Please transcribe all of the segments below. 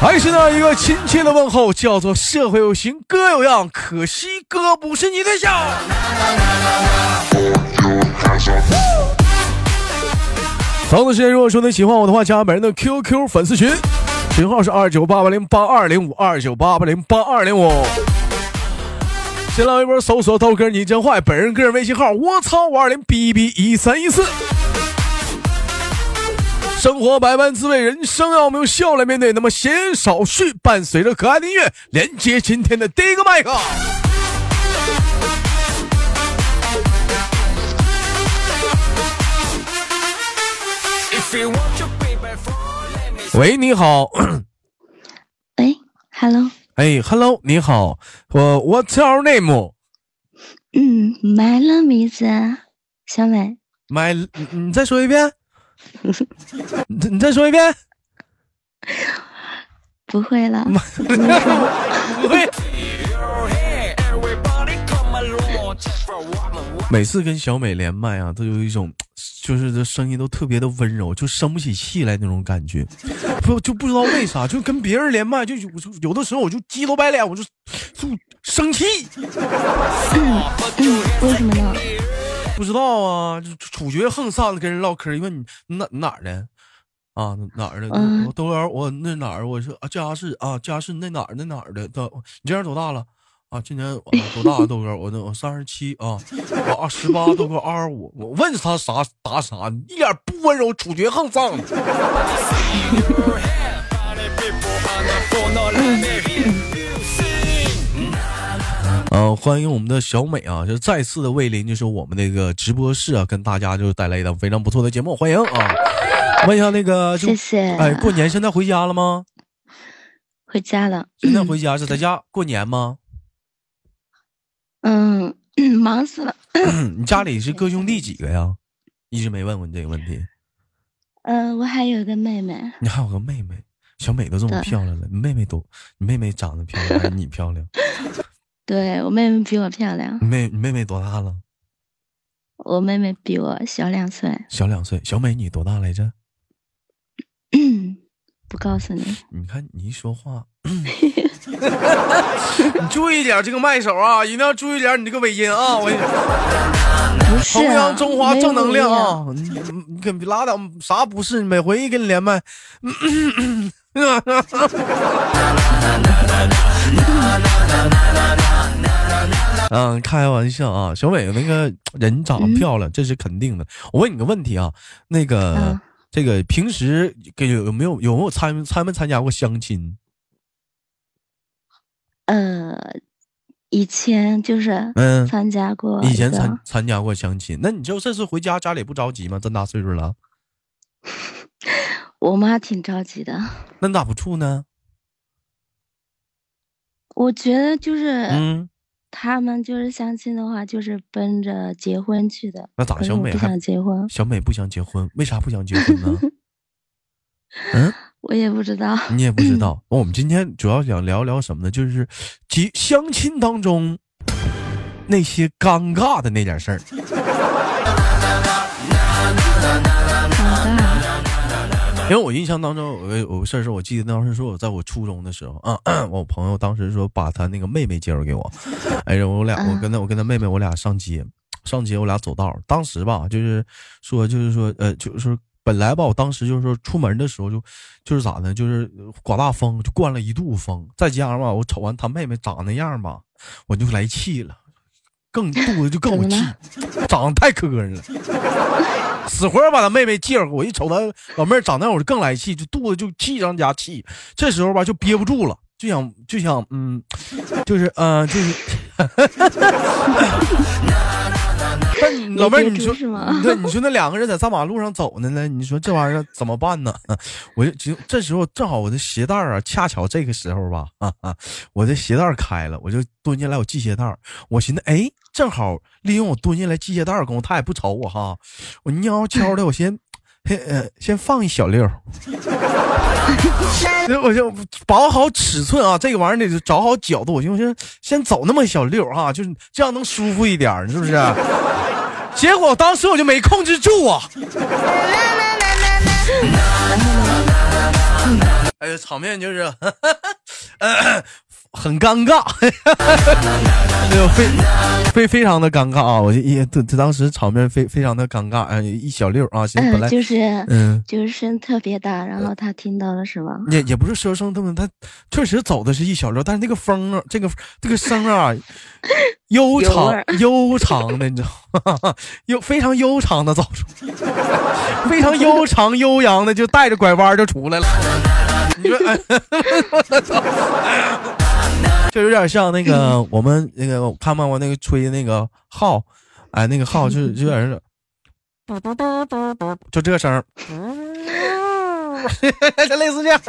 还是那一个亲切的问候，叫做社会有型哥有样，可惜哥不是你对象。同样的时间，如果说你喜欢我的话，加本人的 QQ 粉丝群，群号是二九八八零八二零五二九八八零八二零五。新浪微博搜索豆哥你真坏，本人个人微信号我操五二零 b b 一三一四。生活百般滋味，人生要我们用笑来面对。那么闲言少叙，伴随着可爱的音乐，连接今天的第一个麦克。喂，你好。喂，Hello。哎，Hello，你好，我 What's your name？嗯，My name is 小美。My，你再说一遍。你 你再说一遍。不会了。不会。每次跟小美连麦啊，都有一种。就是这声音都特别的温柔，就生不起气来那种感觉，不就不知道为啥，就跟别人连麦，就有有的时候我就鸡头白脸，我就就生气。为什么呢？不知道啊，就处决横上的跟人唠嗑，因为你哪哪儿的啊？哪儿的？豆哥，我那哪儿？我说啊，家是啊，家是那哪儿那哪儿的？都你今年多大了？啊，今年多大？豆哥，我那我三十七啊，我二十八，豆哥二十五。我问他啥答啥，一点不温柔，处决横丧。嗯，欢迎我们的小美啊，就再次的为邻就是我们那个直播室啊，跟大家就带来一档非常不错的节目，欢迎啊！问一下那个，谢谢。哎，过年现在回家了吗？回家了。现在回家是在家 过年吗？嗯，忙死了。你家里是哥兄弟几个呀？一直没问过你这个问题。嗯，我还有个妹妹。你还有个妹妹，小美都这么漂亮了，你妹妹都，你妹妹长得漂亮还是你漂亮？对我妹妹比我漂亮。妹，你妹妹多大了？我妹妹比我小两岁。小两岁，小美你多大来着？不告诉你。你看你一说话。你注意点这个麦手啊，一定要注意点你这个尾音啊！我弘扬中华正能量啊！你你可别拉倒，啥不是？每回一跟你连麦，嗯，开玩笑啊！小伟那个人长得漂亮，这是肯定的。我问你个问题啊，那个这个平时给有没有有没有参参没参加过相亲？呃，以前就是嗯参加过，以前参参加过相亲。那你就这次回家，家里不着急吗？这么大岁数了，我妈挺着急的。那你咋不处呢？我觉得就是嗯，他们就是相亲的话，就是奔着结婚去的。那咋？小美不想结婚？小美不想结婚，为啥不想结婚呢？嗯。我也不知道，你也不知道。我们今天主要想聊聊什么呢？就是结相亲当中那些尴尬的那点事儿。因为我印象当中有个有个事儿是我记得当时说我在我初中的时候啊，我朋友当时说把他那个妹妹介绍给我，哎呀，我俩我跟他我跟他妹妹我俩上街上街我俩走道，当时吧就是说就是说呃就是说。本来吧，我当时就是说出门的时候就，就是咋呢？就是刮大风，就灌了一肚子风。再加上吧，我瞅完他妹妹长那样吧，我就来气了，更肚子就更 有气，长得太磕碜了，死活把他妹妹介绍给我。一瞅他老妹儿长那样，我就更来气，就肚子就气上加气。这时候吧，就憋不住了，就想就想嗯，就是嗯，就是。老妹儿，你说对，你说那两个人在大马路上走呢呢，你说这玩意儿怎么办呢？我就这时候正好我的鞋带啊，恰巧这个时候吧，啊啊，我的鞋带开了，我就蹲下来我系鞋带我寻思，哎，正好利用我蹲下来系鞋带儿功夫，他也不瞅我哈，我悄悄的我先。呃，先放一小溜儿，我就把握好尺寸啊，这个玩意儿得找好角度，我就先先走那么小溜儿哈，就是这样能舒服一点，是不是？结果当时我就没控制住啊，哎呀，场面就是。很尴尬，哎呦，非非非常的尴尬啊！我就一这这当时场面非非常的尴尬，哎，一小溜啊，行，本来就是嗯，就是声特别大，然后他听到了是吗？也也不是说声特别，他确实走的是一小溜，但是那个风啊，这个这个声啊，悠长 悠长的，你知道吗？悠非常悠长的走出，非常悠长悠扬的就带着拐弯就出来了。你说，我操！就有点像那个 我们那个看没看过那个吹那个号，哎，那个号就就有点是，就这声，就类似这样。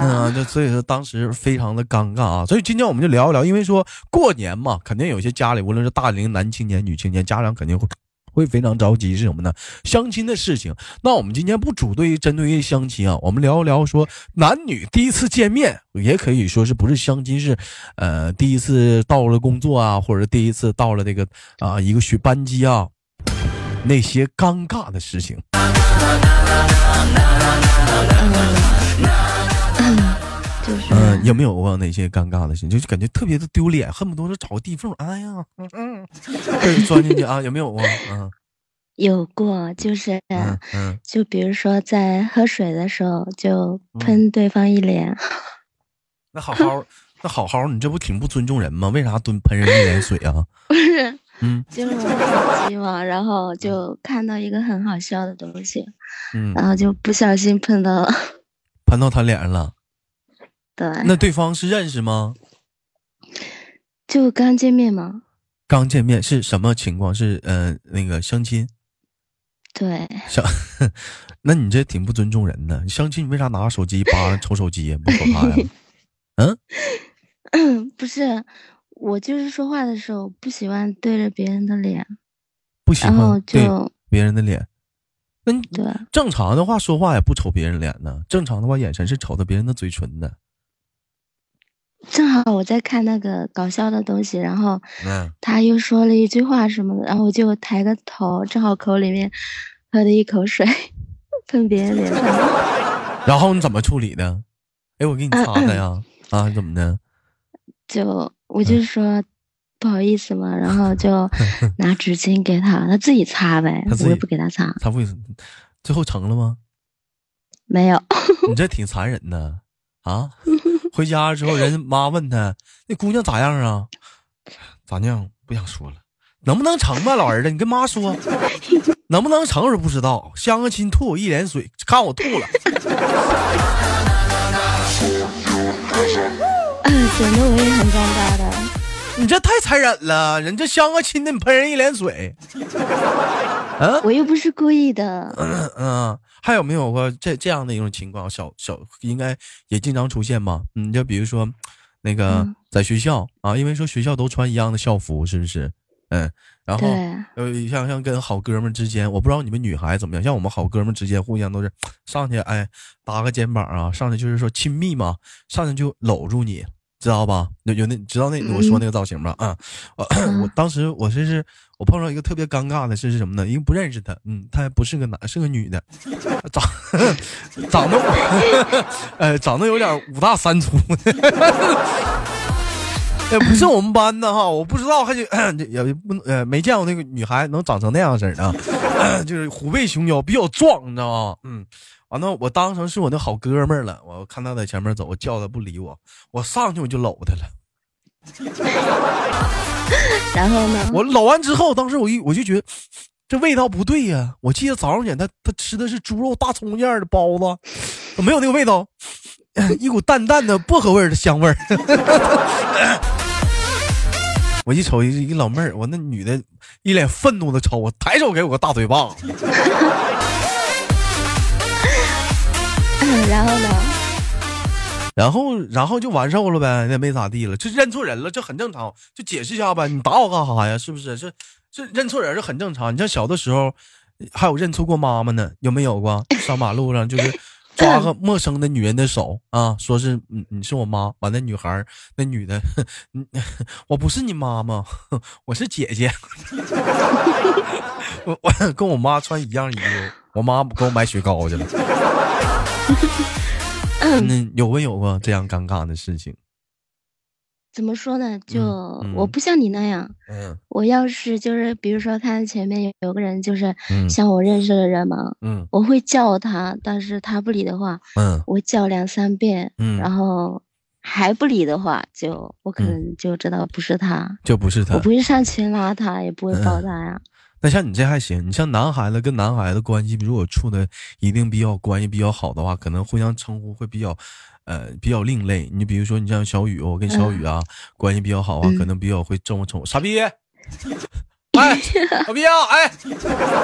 嗯，就所以说当时非常的尴尬啊。所以今天我们就聊一聊，因为说过年嘛，肯定有些家里无论是大龄男青年、女青年，家长肯定会。会非常着急是什么呢？相亲的事情。那我们今天不主对针对于相亲啊，我们聊一聊说男女第一次见面，也可以说是不是相亲是，呃，第一次到了工作啊，或者第一次到了这个啊一个学班级啊，那些尴尬的事情。有没有过哪些尴尬的事情？就是感觉特别的丢脸，恨不得是找个地缝，哎呀，嗯嗯，钻进去啊？有没有啊？嗯，有过，就是嗯，就比如说在喝水的时候就喷对方一脸。那好好，那好好，你这不挺不尊重人吗？为啥蹲喷人一脸水啊？不是，嗯，就手机嘛，然后就看到一个很好笑的东西，嗯，然后就不小心喷到了，喷到他脸上了。对，那对方是认识吗？就刚见面吗？刚见面是什么情况？是呃那个相亲？对，相，那你这挺不尊重人的。相亲你为啥拿手机扒 瞅手机呀？不可怕呀？嗯，不是，我就是说话的时候不喜欢对着别人的脸，不喜欢对别人的脸。那对正常的话说话也不瞅别人脸呢，正常的话眼神是瞅着别人的嘴唇的。正好我在看那个搞笑的东西，然后他又说了一句话什么的，然后我就抬个头，正好口里面喝了一口水喷别人脸上。然后你怎么处理的？哎，我给你擦擦呀！啊，怎么的？就我就说不好意思嘛，然后就 拿纸巾给他，他自己擦呗，我也不给他擦。他为什么？最后成了吗？没有。你这挺残忍的啊！回家之后，人妈问他：“那姑娘咋样啊？咋样？不想说了，能不能成吧，老儿子？你跟妈说，能不能成？我是不知道。相个亲，吐我一脸水，看我吐了。嗯，显得我也很尴尬的。你这太残忍了，人家相个亲的，你喷人一脸水。嗯，我又不是故意的。嗯嗯。还有没有过这这样的一种情况？小小应该也经常出现吧？嗯，就比如说，那个在学校啊，因为说学校都穿一样的校服，是不是？嗯，然后呃，像像跟好哥们之间，我不知道你们女孩怎么样，像我们好哥们之间，互相都是 上去哎搭个肩膀啊，上去就是说亲密嘛，上去就搂住你。知道吧？有有那知道那我说那个造型吧？啊，我 当时我这是我碰上一个特别尴尬的事是什么呢？因为不认识他，嗯，他还不是个男，是个女的，长 长得 呃长得有点五大三粗，也 不是我们班的哈，我不知道，还 也也不呃没见过那个女孩能长成那样式的，就是虎背熊腰，比较壮，你知道吗？嗯。完了，我当成是我那好哥们儿了。我看他在前面走，我叫他不理我，我上去我就搂他了。然后呢？我搂完之后，当时我一我就觉得这味道不对呀。我记得早上起来他他吃的是猪肉大葱馅的包子，没有那个味道，一股淡淡的薄荷味的香味儿。我一瞅一一老妹儿，我那女的一脸愤怒的瞅我，抬手给我个大嘴巴。然后呢？然后然后就完事儿了呗，那没咋地了，就认错人了，这很正常。就解释一下呗，你打我干啥呀？是不是？这这认错人是很正常。你像小的时候，还有认错过妈妈呢，有没有过？上马路上就是 抓个陌生的女人的手啊，说是你你是我妈，完那女孩那女的，我不是你妈妈，我是姐姐。我我跟我妈穿一样衣服，我妈给我买雪糕去了。那有没有过这样尴尬的事情？怎么说呢？就我不像你那样，嗯，我要是就是比如说看前面有有个人就是像我认识的人嘛，嗯，我会叫他，但是他不理的话，嗯，我叫两三遍，嗯，然后还不理的话，就我可能就知道不是他，就不是他，我不会上前拉他，也不会抱。他呀。那像你这还行，你像男孩子跟男孩子关系，如果处的一定比较关系比较好的话，可能互相称呼会比较，呃，比较另类。你比如说，你像小雨，我跟小雨啊关系比较好啊，可能比较会这么称呼。傻逼，哎，傻逼啊，哎，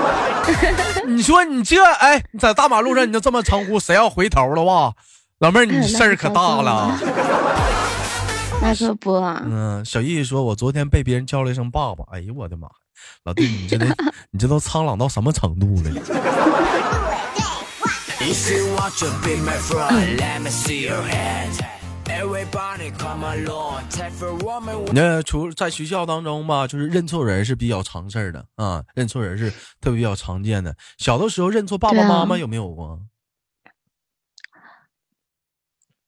你说你这，哎，你在大马路上你就这么称呼，谁要回头了哇？老妹儿，你事儿可大了。那可不。嗯，小易说，我昨天被别人叫了一声爸爸，哎呦我的妈！老弟，你这都 你这都苍老到什么程度了？那除在学校当中吧，就是认错人是比较常事儿的啊，认错人是特别比较常见的。小的时候认错爸爸妈妈有没有过？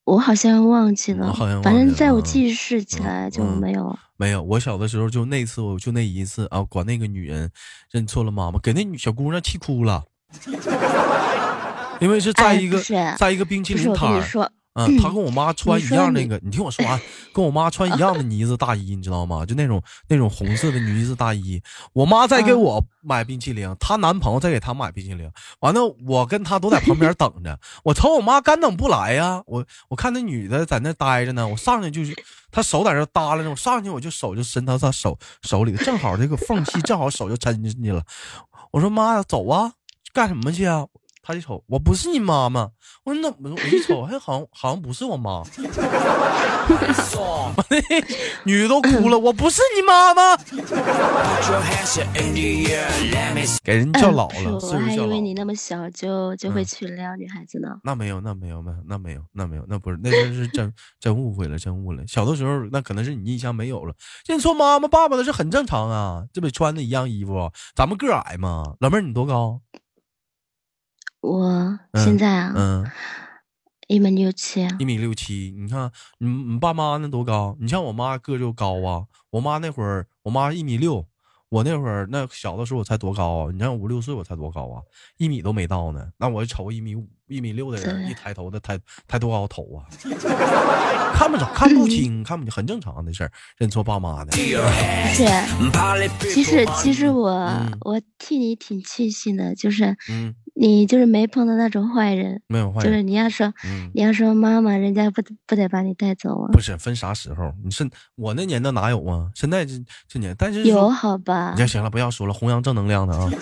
我好像忘记了，反正在我记事起来就没有。没有，我小的时候就那次，我就那一次啊，管那个女人认错了妈妈，给那女小姑娘气哭了，因为是在一个在一个冰淇淋摊儿。嗯，他跟我妈穿一样那个，你听我说完，跟我妈穿一样的呢子大衣，你知道吗？就那种那种红色的呢子大衣。我妈在给我买冰淇淋，她男朋友在给她买冰淇淋。完了，我跟她都在旁边等着。我瞅我妈干等不来呀，我我看那女的在那待着呢，我上去就是，她手在这搭拉着，我上去我就手就伸到她手手里，正好这个缝隙正好手就伸进去了。我说妈，走啊，干什么去啊？他一瞅，我不是你妈妈。我说那我一瞅，还好像好像不是我妈。女的都哭了，我不是你妈妈。给人叫老了，岁数叫老。我还以为你那么小就就会去撩女孩子呢。那没有，那没有，没有，那没有，那没有，那不是，那真是真真误会了，真误了。小的时候，那可能是你印象没有了。认错妈妈、爸爸的是很正常啊，这不穿的一样衣服，咱们个矮嘛。老妹儿，你多高？我现在啊，嗯，一米六七，一米六七。你看，你你爸妈那多高？你像我妈个就高啊。我妈那会儿，我妈一米六。我那会儿那小的时候我才多高啊？你像五六岁我才多高啊？一米都没到呢。那我瞅一米五、一米六的人，一抬头的抬抬多高头啊？看不着，看不清，看不清，很正常的事儿。认错爸妈的。是，其实其实我我替你挺庆幸的，就是，嗯。你就是没碰到那种坏人，没有坏人。就是你要说，你要说妈妈，人家不不得把你带走啊？不是分啥时候？你是我那年代哪有啊？现在这这年，但是有好吧？行行了，不要说了，弘扬正能量的啊。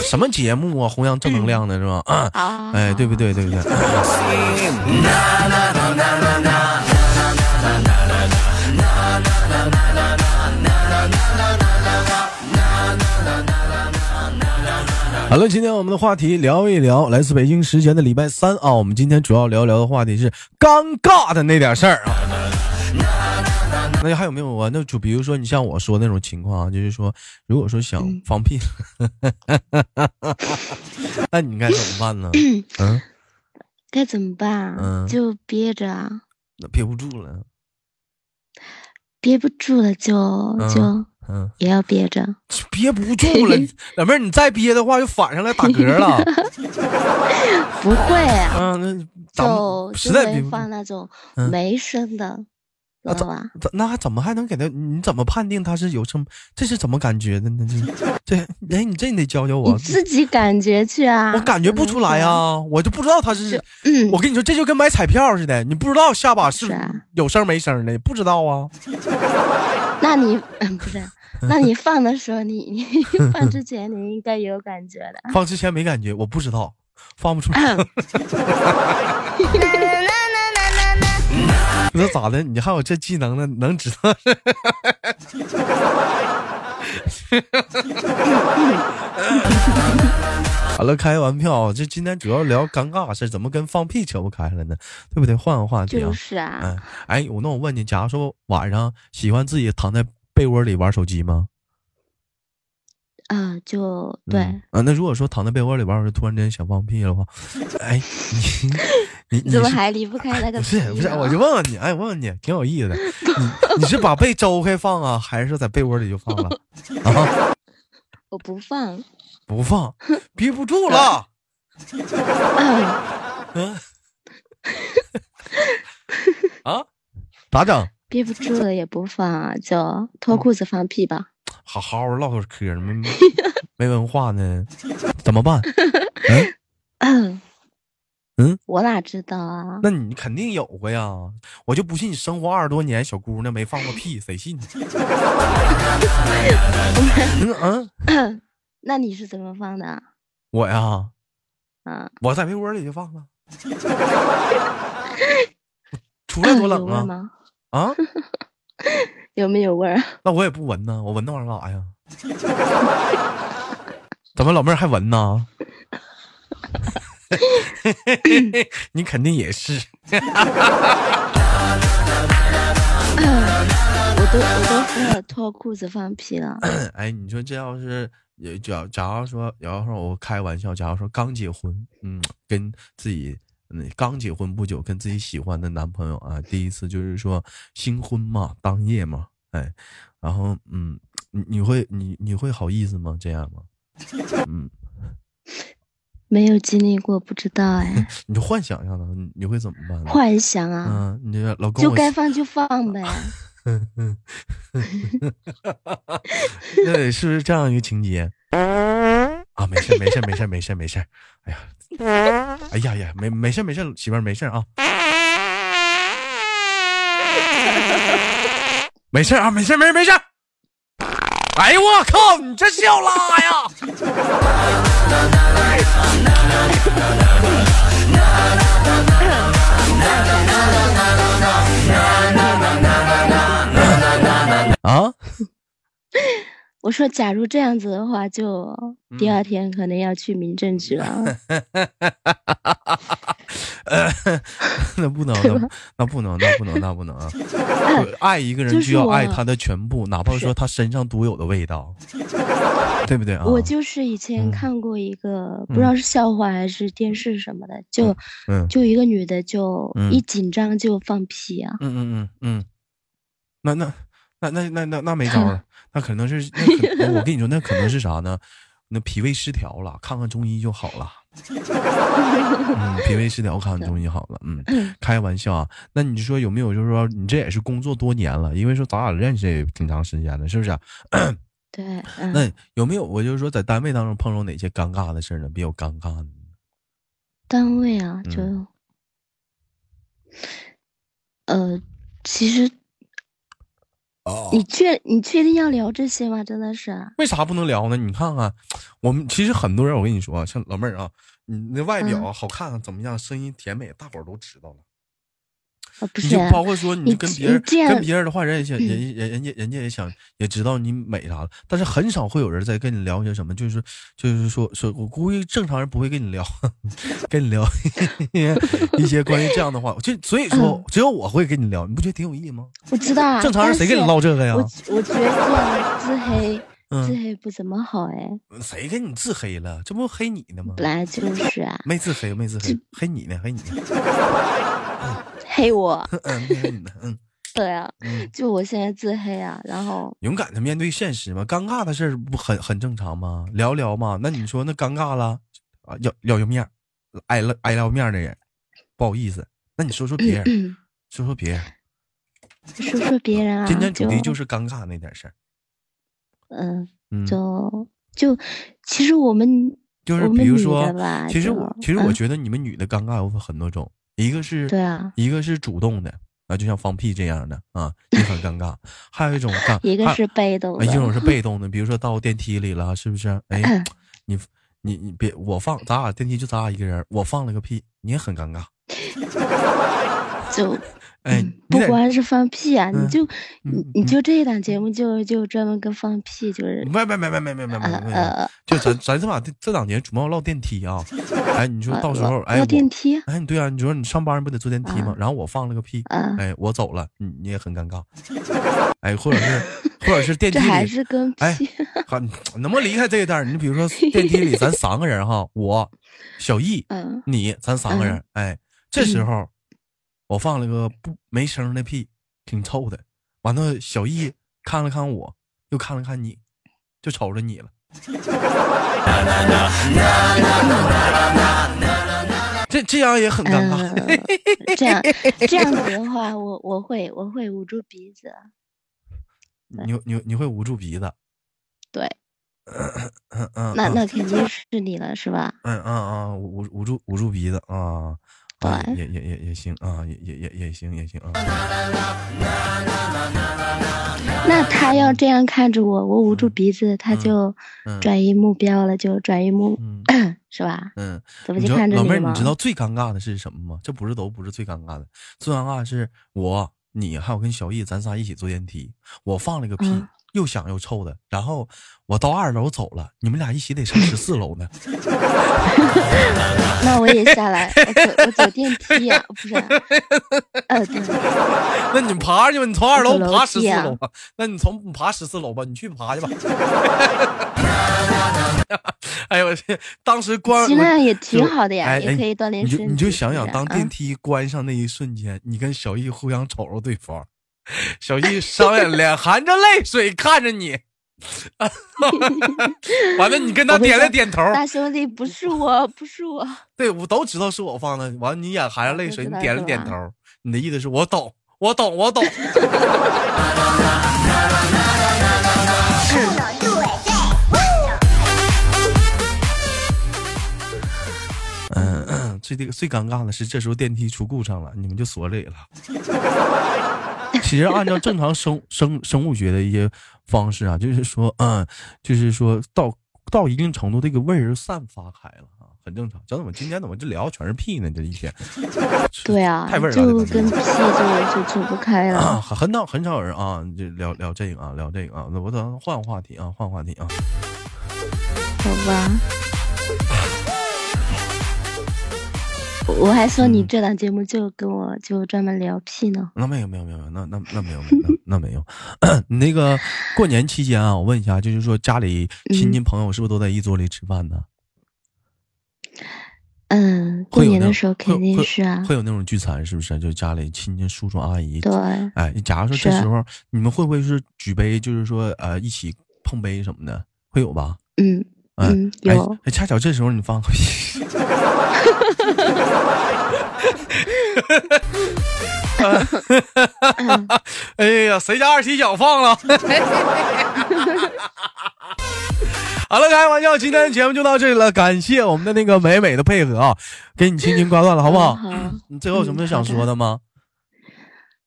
什么节目啊？弘扬正能量的是吧？啊，哎，对不对？对不对？好了，今天我们的话题聊一聊，来自北京时间的礼拜三啊。我们今天主要聊聊的话题是尴尬的那点事儿啊。那还有没有啊？那就比如说你像我说那种情况啊，就是说，如果说想放屁，那你该怎么办呢？嗯，该怎么办？嗯，就憋着啊。那憋不住了，憋不住了就就。嗯，也要憋着，憋不住了，老妹儿，你再憋的话，就反上来打嗝了。不会，嗯，那就实在放那种没声的，知道吧？那怎么还能给他？你怎么判定他是有声？这是怎么感觉的呢？这 这，哎，你这你得教教我。自己感觉去啊！我感觉不出来啊，我就不知道他是。我跟你说，这就跟买彩票似的，你不知道下把是有声没声的，不知道啊。那你嗯不是？那你放的时候，你你 放之前你应该有感觉的。放之前没感觉，我不知道，放不出来。那咋的？你还有这技能呢？能知道？好了，开完票，这今天主要聊尴尬事怎么跟放屁扯不开了呢？对不对？换个话题啊。就是啊。嗯，哎，我那我问你，假如说晚上喜欢自己躺在被窝里玩手机吗？啊，就对啊。那如果说躺在被窝里玩，我就突然间想放屁的话，哎，你你怎么还离不开那 个？不是不是，我就问问你，哎，问问你，挺有意思的。你 你是把被周开放啊，还是在被窝里就放了？啊？我不放，不放，憋不住了。嗯。啊？咋整？憋不住了也不放，就脱裤子放屁吧。好好唠会嗑没没文化呢，怎么办？嗯 嗯，我哪知道啊？那你肯定有过呀，我就不信你生活二十多年，小姑娘没放过屁，谁信？嗯嗯，那你是怎么放的？我呀，嗯，我在被窝里就放了，出来多冷啊！啊？有没有味儿？那我也不闻呢，我闻那玩意儿干啥呀？怎么老妹儿还闻呢？你肯定也是。我都我都脱裤子放屁了。哎，你说这要是假假如说，假如说我开玩笑，假如说刚结婚，嗯，跟自己嗯刚结婚不久，跟自己喜欢的男朋友啊，第一次就是说新婚嘛，当夜嘛，哎，然后嗯，你你会你你会好意思吗？这样吗？嗯，没有经历过，不知道哎。你就幻想一下呢，你会怎么办？幻想啊，嗯，你这老公就该放就放呗。对，是不是这样一个情节？啊，没事没事没事没事没事。哎呀，哎呀呀，没没事没事，媳妇儿没事啊。没事啊，没事，没事，没事。哎呦我靠，你这是要拉呀！啊！我说，假如这样子的话，就第二天可能要去民政局了。那不能，那不能，那不能，那不能啊！爱一个人就要爱他的全部，哪怕说他身上独有的味道，对不对啊？我就是以前看过一个，不知道是笑话还是电视什么的，就就一个女的，就一紧张就放屁啊！嗯嗯嗯嗯，那那那那那那那没招了，那可能是那可我跟你说，那可能是啥呢？那脾胃失调了，看看中医就好了。嗯，脾胃失调，看看中医好了。嗯，开玩笑啊。那你说有没有？就是说你这也是工作多年了，因为说咱俩认识也挺长时间了，是不是？对。那有没有？我就是说在单位当中碰到哪些尴尬的事呢？比较尴尬的。单位啊，就，呃，其实。你确你确定要聊这些吗？真的是？为啥不能聊呢？你看看，我们其实很多人，我跟你说，像老妹儿啊，你那外表好看怎么样？声音甜美，大伙儿都知道了。你就包括说你跟别人跟别人的话，人也想人人人家人家也想也知道你美啥了，但是很少会有人在跟你聊些什么，就是就是说说我估计正常人不会跟你聊，跟你聊 一些关于这样的话，就所以说只有我会跟你聊，你不觉得挺有意义吗？我知道，啊正常人谁跟你唠这个呀？我我觉得自黑自黑不怎么好哎。谁跟你自黑了？这不黑你呢吗？本来就是啊。没自黑，没自黑，黑你呢？黑你。黑我，嗯，嗯，对啊，就我现在自黑啊，然后勇敢的面对现实嘛，尴尬的事儿不很很正常吗？聊聊嘛，那你说那尴尬了啊，要要要面，挨了挨了面的人，不好意思，那你说说别人，说说别人，说说别人啊。今天主题就是尴尬那点事儿。嗯嗯，就就其实我们就是比如说，其实其实我觉得你们女的尴尬有很多种，一个是对啊，一个是主动的啊，就像放屁这样的啊，也很尴尬。还有一种尴，一个是被动，一种是被动的，比如说到电梯里了，是不是？哎，你你你别我放，咱俩电梯就咱俩一个人，我放了个屁，你也很尴尬。就。哎，不光是放屁啊，你就你你就这一档节目就就专门跟放屁，就是没没没没没没没没，就咱咱这把这档节目主要唠电梯啊。哎，你说到时候哎，电梯，哎，对啊，你说你上班不得坐电梯吗？然后我放了个屁，哎，我走了，你你也很尴尬。哎，或者是或者是电梯里还是跟哎，能不能离开这一段？你比如说 电梯里咱三个人哈，我小易，嗯，你咱三个人，哎，这时候。我放了个不没声的屁，挺臭的。完了，小易看了看我，又看了看你，就瞅着你了。这这样也很尴尬。这样这样子的话，我我会我会捂住鼻子。你你你会捂住鼻子？对。嗯嗯。那那肯定是你了，是吧？嗯嗯嗯，捂捂住捂住鼻子啊。啊，也也也也行啊，也也也也行也行啊。那他要这样看着我，我捂住鼻子，他就转移目标了，就转移目，是吧？嗯，怎么就看着老妹儿，你知道最尴尬的是什么吗？这不是都不是最尴尬的，最尴尬的是我、你还有跟小易，咱仨一起坐电梯，我放了个屁。又响又臭的，然后我到二楼走了，你们俩一起得上十四楼呢。那我也下来，我走电梯呀，不是？呃，对。那你爬去吧，你从二楼爬十四楼吧。那你从你爬十四楼吧，你去爬去吧。哎呦我去！当时关，那也挺好的呀，也可以锻炼身体。你就想想，当电梯关上那一瞬间，你跟小易互相瞅着对方。小易双眼脸含着泪水看着你，完了，你跟他点了点头。大兄弟，不是我，不是我。对，我都知道是我放的。完了，你眼含着泪水，你点了点头。你的意思是我懂，我懂，我懂。嗯，最这个最尴尬的是，这时候电梯出故障了，你们就锁里了。其实按照正常生生生物学的一些方式啊，就是说，嗯，就是说到到一定程度，这个味儿就散发开了啊，很正常。怎么今天怎么这聊全是屁呢？这一天，对啊，太味儿了，就跟屁就就走不开了。很少很少有人啊，就聊聊这个啊，聊这个啊，那我等换个话题啊，换话题啊，好吧。我还说你这档节目就跟我就专门聊屁呢？那没有没有没有，那那那没有那那没有。你那个过年期间啊，我问一下，就是说家里亲戚朋友是不是都在一桌里吃饭呢？嗯，过年的时候肯定是啊。会有那种聚餐是不是？就家里亲戚叔叔阿姨。对。哎，假如说这时候你们会不会是举杯，就是说呃一起碰杯什么的，会有吧？嗯嗯有。哎，恰巧这时候你放个屁。哎呀，谁家二踢脚放了？好了，开玩笑，今天的节目就到这里了，感谢我们的那个美美的配合啊，给你轻轻挂断了，好不好？好。你最后有什么想说的吗？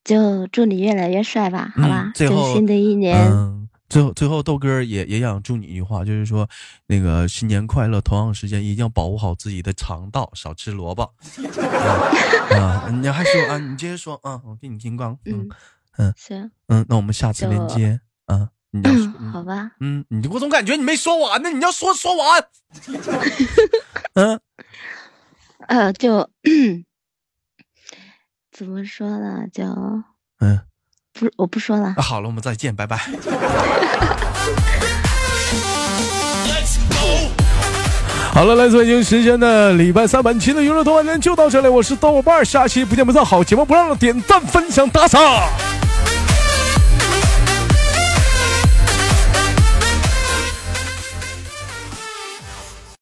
就祝你越来越帅吧，好吧？最后新的一年。最后，最后豆哥也也想祝你一句话，就是说，那个新年快乐。同样时间一定要保护好自己的肠道，少吃萝卜。啊，你还说啊？你接着说啊，我给你听光。嗯嗯，行。嗯，那我们下次连接啊。嗯，好吧。嗯，你我总感觉你没说完呢，你要说说完。嗯，呃，就 怎么说呢？就嗯。不，我不说了。好了，我们再见，拜拜。好了，来自北京时间的礼拜三，本期的娱乐多半天就到这里。我是豆瓣，下期不见不散。好节目不让点赞、分享、打赏。